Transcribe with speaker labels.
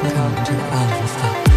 Speaker 1: Welcome to Alpha.